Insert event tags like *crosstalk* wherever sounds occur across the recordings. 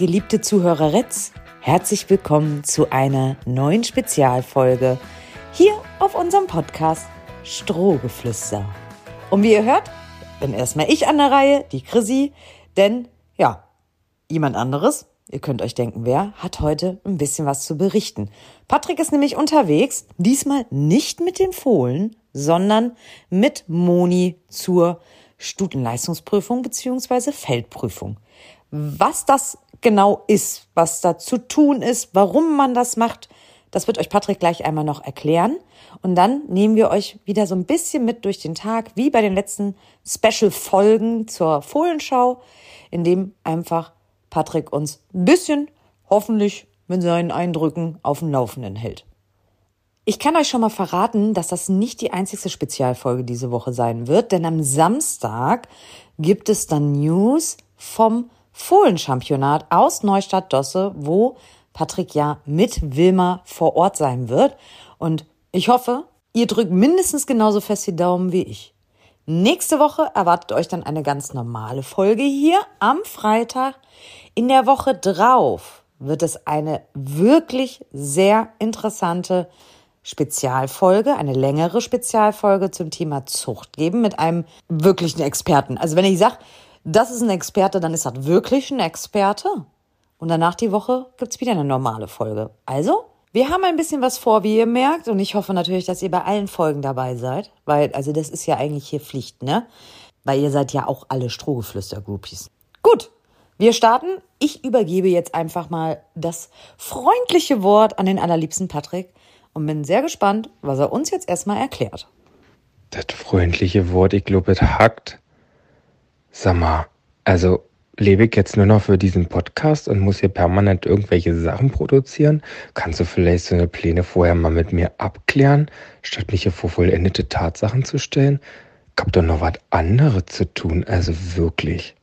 geliebte Zuhöreritz, herzlich willkommen zu einer neuen Spezialfolge hier auf unserem Podcast Strohgeflüster. Und wie ihr hört, bin erstmal ich an der Reihe, die Chrissy, denn ja, jemand anderes, ihr könnt euch denken, wer, hat heute ein bisschen was zu berichten. Patrick ist nämlich unterwegs, diesmal nicht mit den Fohlen, sondern mit Moni zur Studienleistungsprüfung beziehungsweise Feldprüfung. Was das genau ist, was da zu tun ist, warum man das macht, das wird euch Patrick gleich einmal noch erklären. Und dann nehmen wir euch wieder so ein bisschen mit durch den Tag, wie bei den letzten Special-Folgen zur Fohlenschau, in dem einfach Patrick uns ein bisschen, hoffentlich mit seinen Eindrücken auf dem Laufenden hält. Ich kann euch schon mal verraten, dass das nicht die einzigste Spezialfolge diese Woche sein wird, denn am Samstag gibt es dann News vom Fohlenchampionat aus Neustadt-Dosse, wo Patrick ja mit Wilma vor Ort sein wird. Und ich hoffe, ihr drückt mindestens genauso fest die Daumen wie ich. Nächste Woche erwartet euch dann eine ganz normale Folge hier am Freitag. In der Woche drauf wird es eine wirklich sehr interessante Spezialfolge, eine längere Spezialfolge zum Thema Zucht geben mit einem wirklichen Experten. Also wenn ich sage, das ist ein Experte, dann ist das wirklich ein Experte. Und danach die Woche gibt's wieder eine normale Folge. Also, wir haben ein bisschen was vor, wie ihr merkt. Und ich hoffe natürlich, dass ihr bei allen Folgen dabei seid. Weil, also das ist ja eigentlich hier Pflicht, ne? Weil ihr seid ja auch alle Strohgeflüster-Groupies. Gut, wir starten. Ich übergebe jetzt einfach mal das freundliche Wort an den allerliebsten Patrick und bin sehr gespannt, was er uns jetzt erstmal erklärt. Das freundliche Wort, ich glaube, es hackt. Sag mal, also lebe ich jetzt nur noch für diesen Podcast und muss hier permanent irgendwelche Sachen produzieren? Kannst du vielleicht so eine Pläne vorher mal mit mir abklären, statt mich hier vor vollendete Tatsachen zu stellen? Ich hab doch noch was anderes zu tun, also wirklich.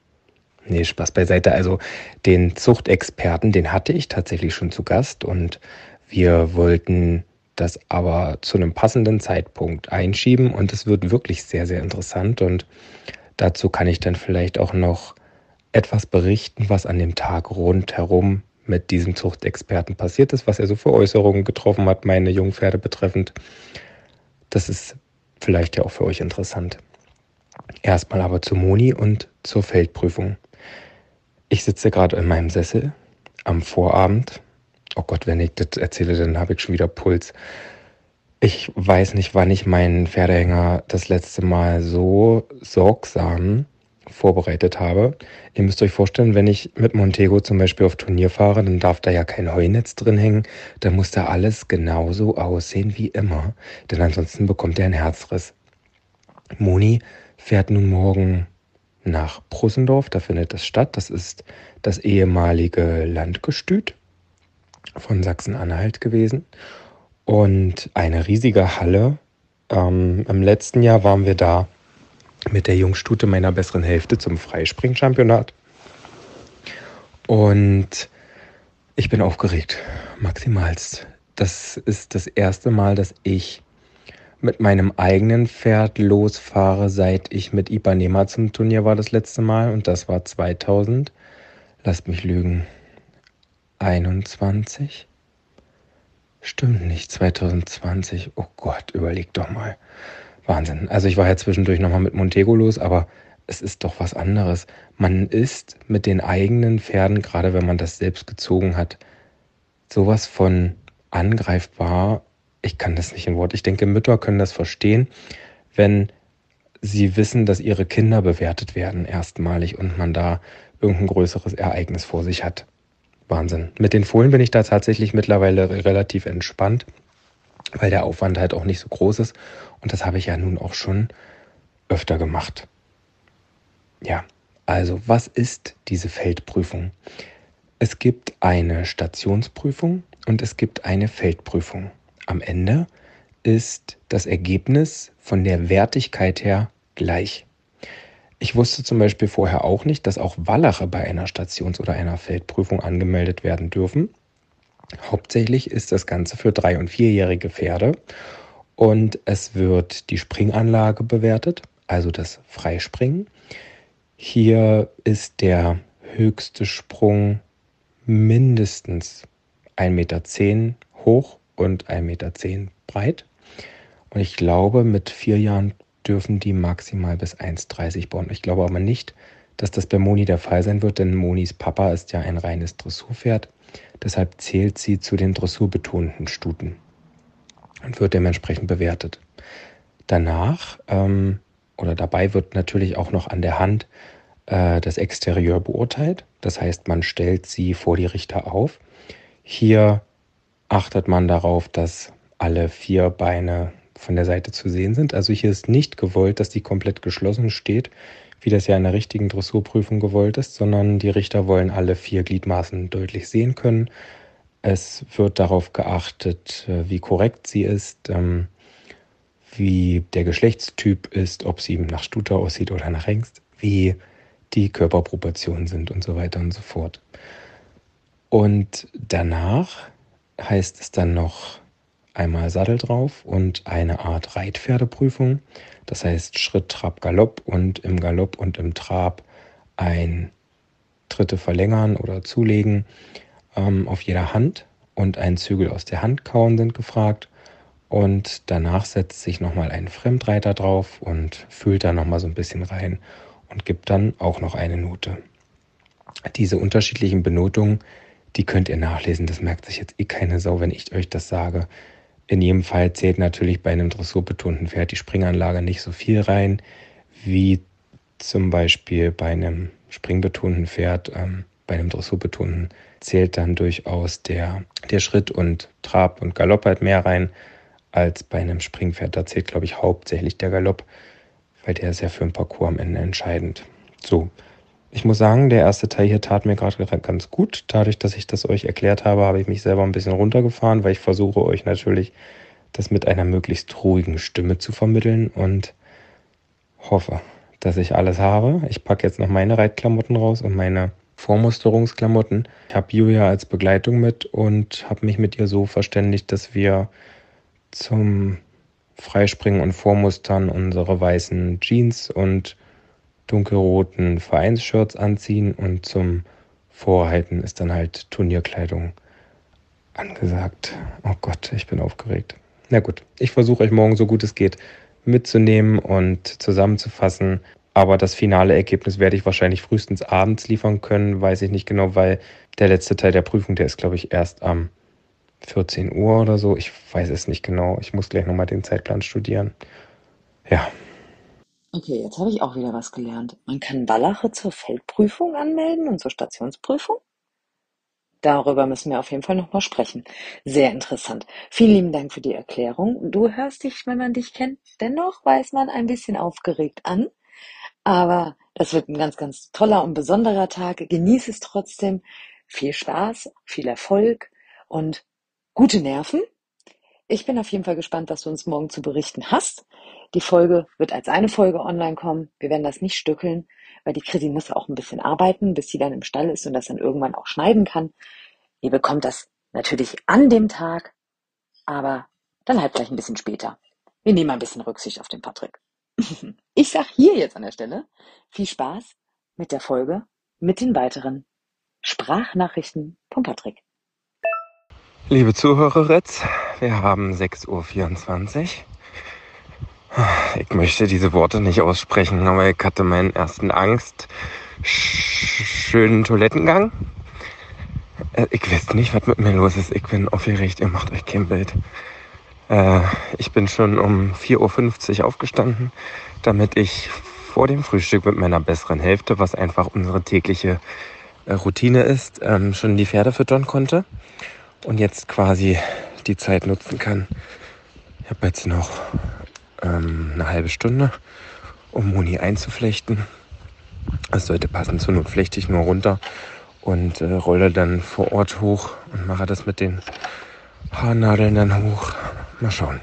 Nee, Spaß beiseite. Also den Zuchtexperten, den hatte ich tatsächlich schon zu Gast und wir wollten das aber zu einem passenden Zeitpunkt einschieben und es wird wirklich sehr, sehr interessant und dazu kann ich dann vielleicht auch noch etwas berichten, was an dem Tag rundherum mit diesem Zuchtexperten passiert ist, was er so für Äußerungen getroffen hat, meine Jungpferde betreffend. Das ist vielleicht ja auch für euch interessant. Erstmal aber zu Moni und zur Feldprüfung. Ich sitze gerade in meinem Sessel am Vorabend oh Gott, wenn ich das erzähle, dann habe ich schon wieder Puls. Ich weiß nicht, wann ich meinen Pferdehänger das letzte Mal so sorgsam vorbereitet habe. Ihr müsst euch vorstellen, wenn ich mit Montego zum Beispiel auf Turnier fahre, dann darf da ja kein Heunetz drin hängen. Da muss da alles genauso aussehen wie immer. Denn ansonsten bekommt er einen Herzriss. Moni fährt nun morgen nach Prussendorf, da findet es statt. Das ist das ehemalige Landgestüt von Sachsen-Anhalt gewesen und eine riesige Halle. Ähm, Im letzten Jahr waren wir da mit der Jungstute meiner besseren Hälfte zum Freispring-Championat. Und ich bin aufgeregt, maximalst. Das ist das erste Mal, dass ich mit meinem eigenen Pferd losfahre, seit ich mit Ipanema zum Turnier war das letzte Mal. Und das war 2000. Lasst mich lügen. 21? Stimmt nicht, 2020. Oh Gott, überleg doch mal. Wahnsinn. Also ich war ja zwischendurch nochmal mit Montego los, aber es ist doch was anderes. Man ist mit den eigenen Pferden, gerade wenn man das selbst gezogen hat, sowas von angreifbar. Ich kann das nicht in Wort. Ich denke, Mütter können das verstehen, wenn sie wissen, dass ihre Kinder bewertet werden erstmalig und man da irgendein größeres Ereignis vor sich hat. Wahnsinn. Mit den Fohlen bin ich da tatsächlich mittlerweile relativ entspannt, weil der Aufwand halt auch nicht so groß ist. Und das habe ich ja nun auch schon öfter gemacht. Ja, also was ist diese Feldprüfung? Es gibt eine Stationsprüfung und es gibt eine Feldprüfung. Am Ende ist das Ergebnis von der Wertigkeit her gleich. Ich wusste zum Beispiel vorher auch nicht, dass auch Wallache bei einer Stations- oder einer Feldprüfung angemeldet werden dürfen. Hauptsächlich ist das Ganze für drei- und vierjährige Pferde und es wird die Springanlage bewertet, also das Freispringen. Hier ist der höchste Sprung mindestens 1,10 Meter hoch und 1,10 Meter breit. Und ich glaube, mit vier Jahren dürfen die maximal bis 1,30 bauen. Ich glaube aber nicht, dass das bei Moni der Fall sein wird, denn Monis Papa ist ja ein reines Dressurpferd. Deshalb zählt sie zu den dressurbetonten Stuten und wird dementsprechend bewertet. Danach ähm, oder dabei wird natürlich auch noch an der Hand äh, das Exterieur beurteilt. Das heißt, man stellt sie vor die Richter auf. Hier achtet man darauf, dass alle vier Beine von der Seite zu sehen sind. Also hier ist nicht gewollt, dass die komplett geschlossen steht, wie das ja in der richtigen Dressurprüfung gewollt ist, sondern die Richter wollen alle vier Gliedmaßen deutlich sehen können. Es wird darauf geachtet, äh, wie korrekt sie ist, ähm, wie der Geschlechtstyp ist, ob sie nach Stute aussieht oder nach Hengst, wie die Körperproportionen sind und so weiter und so fort. Und danach heißt es dann noch einmal Sattel drauf und eine Art Reitpferdeprüfung. Das heißt Schritt, Trab, Galopp und im Galopp und im Trab ein Dritte verlängern oder zulegen ähm, auf jeder Hand und ein Zügel aus der Hand kauen sind gefragt. Und danach setzt sich nochmal ein Fremdreiter drauf und fühlt da nochmal so ein bisschen rein und gibt dann auch noch eine Note. Diese unterschiedlichen Benotungen, die könnt ihr nachlesen. Das merkt sich jetzt eh keine Sau, wenn ich euch das sage. In jedem Fall zählt natürlich bei einem dressurbetonten Pferd die Springanlage nicht so viel rein, wie zum Beispiel bei einem springbetonten Pferd. Ähm, bei einem dressurbetonten zählt dann durchaus der, der Schritt und Trab und Galopp halt mehr rein als bei einem Springpferd. Da zählt, glaube ich, hauptsächlich der Galopp, weil der ist ja für ein Parcours am Ende entscheidend. So, ich muss sagen, der erste Teil hier tat mir gerade ganz gut. Dadurch, dass ich das euch erklärt habe, habe ich mich selber ein bisschen runtergefahren, weil ich versuche euch natürlich das mit einer möglichst ruhigen Stimme zu vermitteln und hoffe, dass ich alles habe. Ich packe jetzt noch meine Reitklamotten raus und meine Vormusterungsklamotten. Ich habe Julia als Begleitung mit und habe mich mit ihr so verständigt, dass wir zum Freispringen und Vormustern unsere weißen Jeans und dunkelroten Vereinsshirts anziehen und zum Vorhalten ist dann halt Turnierkleidung angesagt. Oh Gott, ich bin aufgeregt. Na gut, ich versuche euch morgen so gut es geht mitzunehmen und zusammenzufassen. Aber das finale Ergebnis werde ich wahrscheinlich frühestens abends liefern können, weiß ich nicht genau, weil der letzte Teil der Prüfung, der ist, glaube ich, erst am 14 Uhr oder so. Ich weiß es nicht genau. Ich muss gleich nochmal den Zeitplan studieren. Ja, Okay, jetzt habe ich auch wieder was gelernt. Man kann Wallache zur Feldprüfung anmelden und zur Stationsprüfung? Darüber müssen wir auf jeden Fall nochmal sprechen. Sehr interessant. Vielen lieben Dank für die Erklärung. Du hörst dich, wenn man dich kennt, dennoch weiß man ein bisschen aufgeregt an. Aber das wird ein ganz, ganz toller und besonderer Tag. Genieß es trotzdem. Viel Spaß, viel Erfolg und gute Nerven. Ich bin auf jeden Fall gespannt, was du uns morgen zu berichten hast. Die Folge wird als eine Folge online kommen. Wir werden das nicht stückeln, weil die Chrissy muss auch ein bisschen arbeiten, bis sie dann im Stall ist und das dann irgendwann auch schneiden kann. Ihr bekommt das natürlich an dem Tag, aber dann halt gleich ein bisschen später. Wir nehmen ein bisschen Rücksicht auf den Patrick. *laughs* Ich sag hier jetzt an der Stelle viel Spaß mit der Folge, mit den weiteren Sprachnachrichten von Patrick. Liebe Zuhörer, wir haben 6.24 Uhr. Ich möchte diese Worte nicht aussprechen, aber ich hatte meinen ersten Angst. Schönen Toilettengang. Äh, ich weiß nicht, was mit mir los ist. Ich bin aufgeregt, ihr macht euch kein Bild. Äh, ich bin schon um 4.50 Uhr aufgestanden, damit ich vor dem Frühstück mit meiner besseren Hälfte, was einfach unsere tägliche äh, Routine ist, ähm, schon die Pferde füttern konnte und jetzt quasi die Zeit nutzen kann. Ich habe jetzt noch ähm, eine halbe Stunde, um Moni einzuflechten. Das sollte passen, zur Not flechte ich nur runter und äh, rolle dann vor Ort hoch und mache das mit den Haarnadeln dann hoch. Mal schauen.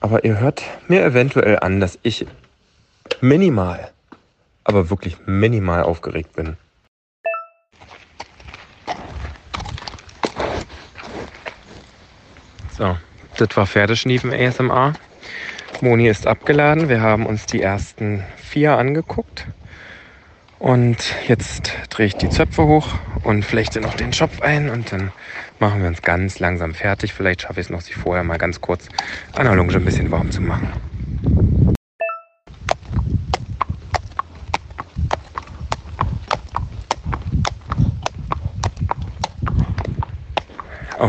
Aber ihr hört mir eventuell an, dass ich minimal, aber wirklich minimal aufgeregt bin. So, das war Pferdeschniefen ASMR. Moni ist abgeladen. Wir haben uns die ersten vier angeguckt. Und jetzt drehe ich die Zöpfe hoch und flechte noch den Schopf ein und dann machen wir uns ganz langsam fertig. Vielleicht schaffe ich es noch, sich vorher mal ganz kurz an der Lunge ein bisschen warm zu machen.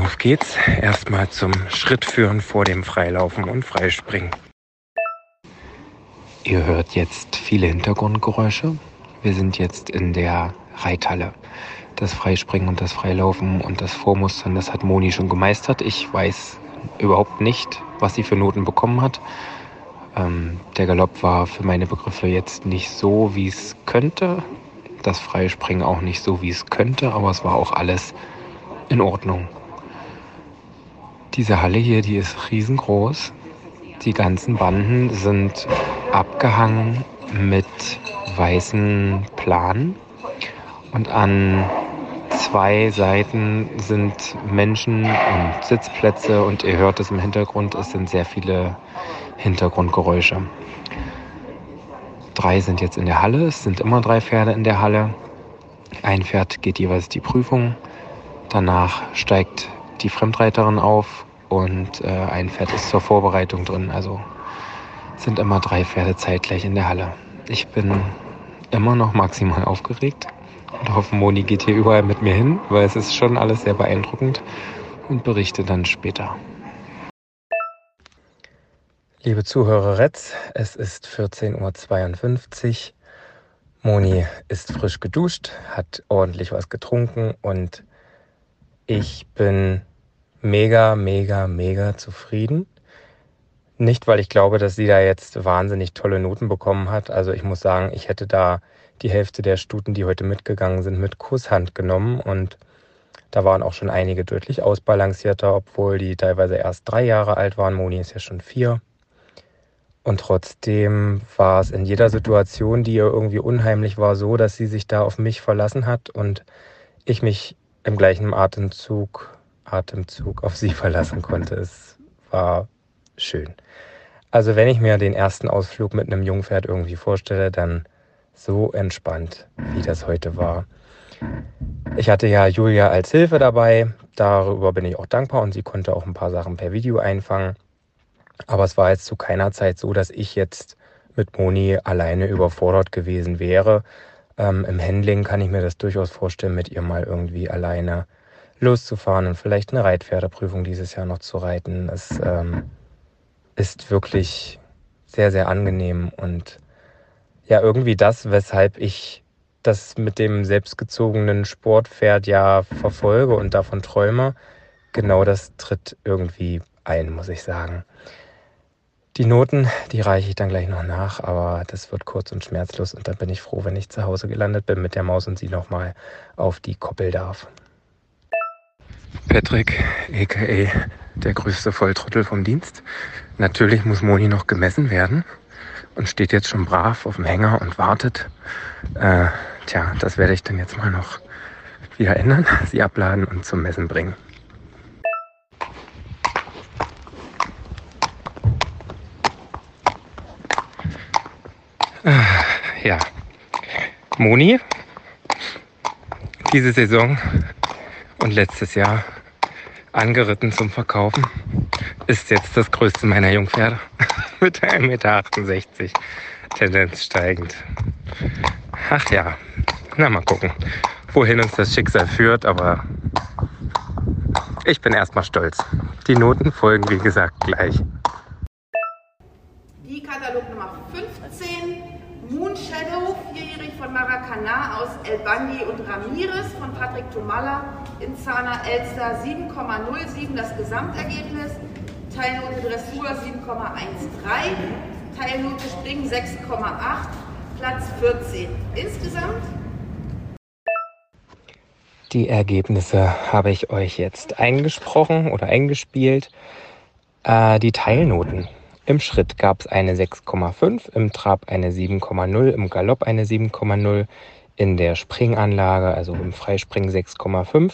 Auf geht's. Erstmal zum Schritt führen vor dem Freilaufen und Freispringen. Ihr hört jetzt viele Hintergrundgeräusche. Wir sind jetzt in der Reithalle. Das Freispringen und das Freilaufen und das Vormustern, das hat Moni schon gemeistert. Ich weiß überhaupt nicht, was sie für Noten bekommen hat. Ähm, der Galopp war für meine Begriffe jetzt nicht so, wie es könnte. Das Freispringen auch nicht so, wie es könnte, aber es war auch alles in Ordnung. Diese Halle hier, die ist riesengroß. Die ganzen Banden sind abgehangen mit weißen Planen und an zwei Seiten sind Menschen und Sitzplätze und ihr hört es im Hintergrund, es sind sehr viele Hintergrundgeräusche. Drei sind jetzt in der Halle, es sind immer drei Pferde in der Halle. Ein Pferd geht jeweils die Prüfung, danach steigt die Fremdreiterin auf und äh, ein Pferd ist zur Vorbereitung drin. Also sind immer drei Pferde zeitgleich in der Halle. Ich bin immer noch maximal aufgeregt und hoffe, Moni geht hier überall mit mir hin, weil es ist schon alles sehr beeindruckend und berichte dann später. Liebe Zuhöreretz, es ist 14.52 Uhr. Moni ist frisch geduscht, hat ordentlich was getrunken und ich bin mega, mega, mega zufrieden. Nicht, weil ich glaube, dass sie da jetzt wahnsinnig tolle Noten bekommen hat. Also ich muss sagen, ich hätte da die Hälfte der Stuten, die heute mitgegangen sind, mit Kusshand genommen. Und da waren auch schon einige deutlich ausbalancierter, obwohl die teilweise erst drei Jahre alt waren. Moni ist ja schon vier. Und trotzdem war es in jeder Situation, die ihr irgendwie unheimlich war, so, dass sie sich da auf mich verlassen hat und ich mich im gleichen Atemzug Atemzug auf sie *laughs* verlassen konnte. Es war schön. Also wenn ich mir den ersten Ausflug mit einem Jungpferd irgendwie vorstelle, dann so entspannt, wie das heute war. Ich hatte ja Julia als Hilfe dabei, darüber bin ich auch dankbar und sie konnte auch ein paar Sachen per Video einfangen. Aber es war jetzt zu keiner Zeit so, dass ich jetzt mit Moni alleine überfordert gewesen wäre. Ähm, Im Handling kann ich mir das durchaus vorstellen, mit ihr mal irgendwie alleine loszufahren und vielleicht eine Reitpferdeprüfung dieses Jahr noch zu reiten. Es ähm, ist wirklich sehr, sehr angenehm und ja, irgendwie das, weshalb ich das mit dem selbstgezogenen Sportpferd ja verfolge und davon träume, genau das tritt irgendwie ein, muss ich sagen. Die Noten, die reiche ich dann gleich noch nach, aber das wird kurz und schmerzlos und dann bin ich froh, wenn ich zu Hause gelandet bin mit der Maus und sie nochmal auf die Koppel darf. Patrick, a.k.a. der größte Volltrottel vom Dienst. Natürlich muss Moni noch gemessen werden und steht jetzt schon brav auf dem Hänger und wartet. Äh, tja, das werde ich dann jetzt mal noch wieder ändern, *laughs* sie abladen und zum Messen bringen. Äh, ja, Moni, diese Saison und letztes Jahr angeritten zum Verkaufen. Ist jetzt das größte meiner Jungpferde *laughs* mit 1,68 Meter, Tendenz steigend. Ach ja, na mal gucken, wohin uns das Schicksal führt, aber ich bin erstmal stolz. Die Noten folgen, wie gesagt, gleich. Von Maracana aus El Bandi und Ramirez von Patrick Tomalla in Zahner Elster 7,07 das Gesamtergebnis, Teilnote Dressur 7,13, Teilnote Springen 6,8, Platz 14. Insgesamt die Ergebnisse habe ich euch jetzt eingesprochen oder eingespielt. Äh, die Teilnoten. Im Schritt gab es eine 6,5, im Trab eine 7,0, im Galopp eine 7,0, in der Springanlage, also im Freispringen 6,5,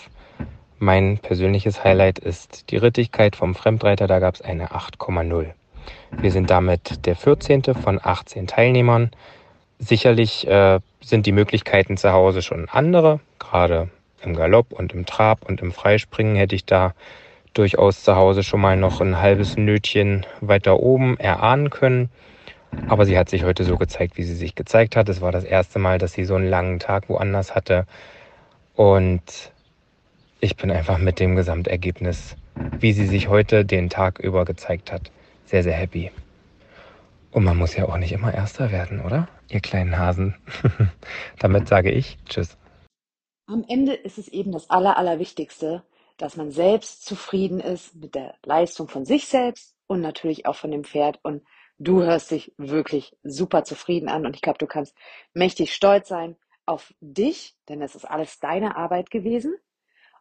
mein persönliches Highlight ist die Rittigkeit vom Fremdreiter, da gab es eine 8,0. Wir sind damit der 14. von 18 Teilnehmern. sicherlich äh, sind die Möglichkeiten zu Hause schon andere. Gerade im Galopp und im Trab und im Freispringen hätte ich da durchaus zu Hause schon mal noch ein halbes Nötchen weiter oben erahnen können. Aber sie hat sich heute so gezeigt, wie sie sich gezeigt hat. Es war das erste Mal, dass sie so einen langen Tag woanders hatte. Und ich bin einfach mit dem Gesamtergebnis, wie sie sich heute den Tag über gezeigt hat, sehr, sehr happy. Und man muss ja auch nicht immer Erster werden, oder? Ihr kleinen Hasen. *laughs* Damit sage ich Tschüss. Am Ende ist es eben das Aller, Allerwichtigste, dass man selbst zufrieden ist mit der Leistung von sich selbst und natürlich auch von dem Pferd. Und du hörst dich wirklich super zufrieden an. Und ich glaube, du kannst mächtig stolz sein auf dich, denn es ist alles deine Arbeit gewesen.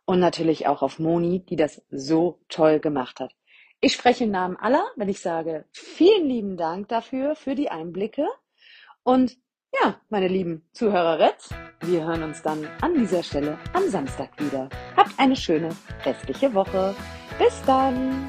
Und natürlich auch auf Moni, die das so toll gemacht hat. Ich spreche im Namen aller, wenn ich sage, vielen lieben Dank dafür, für die Einblicke. Und ja, meine lieben Zuhörerets, wir hören uns dann an dieser Stelle am Samstag wieder. Habt eine schöne restliche Woche. Bis dann!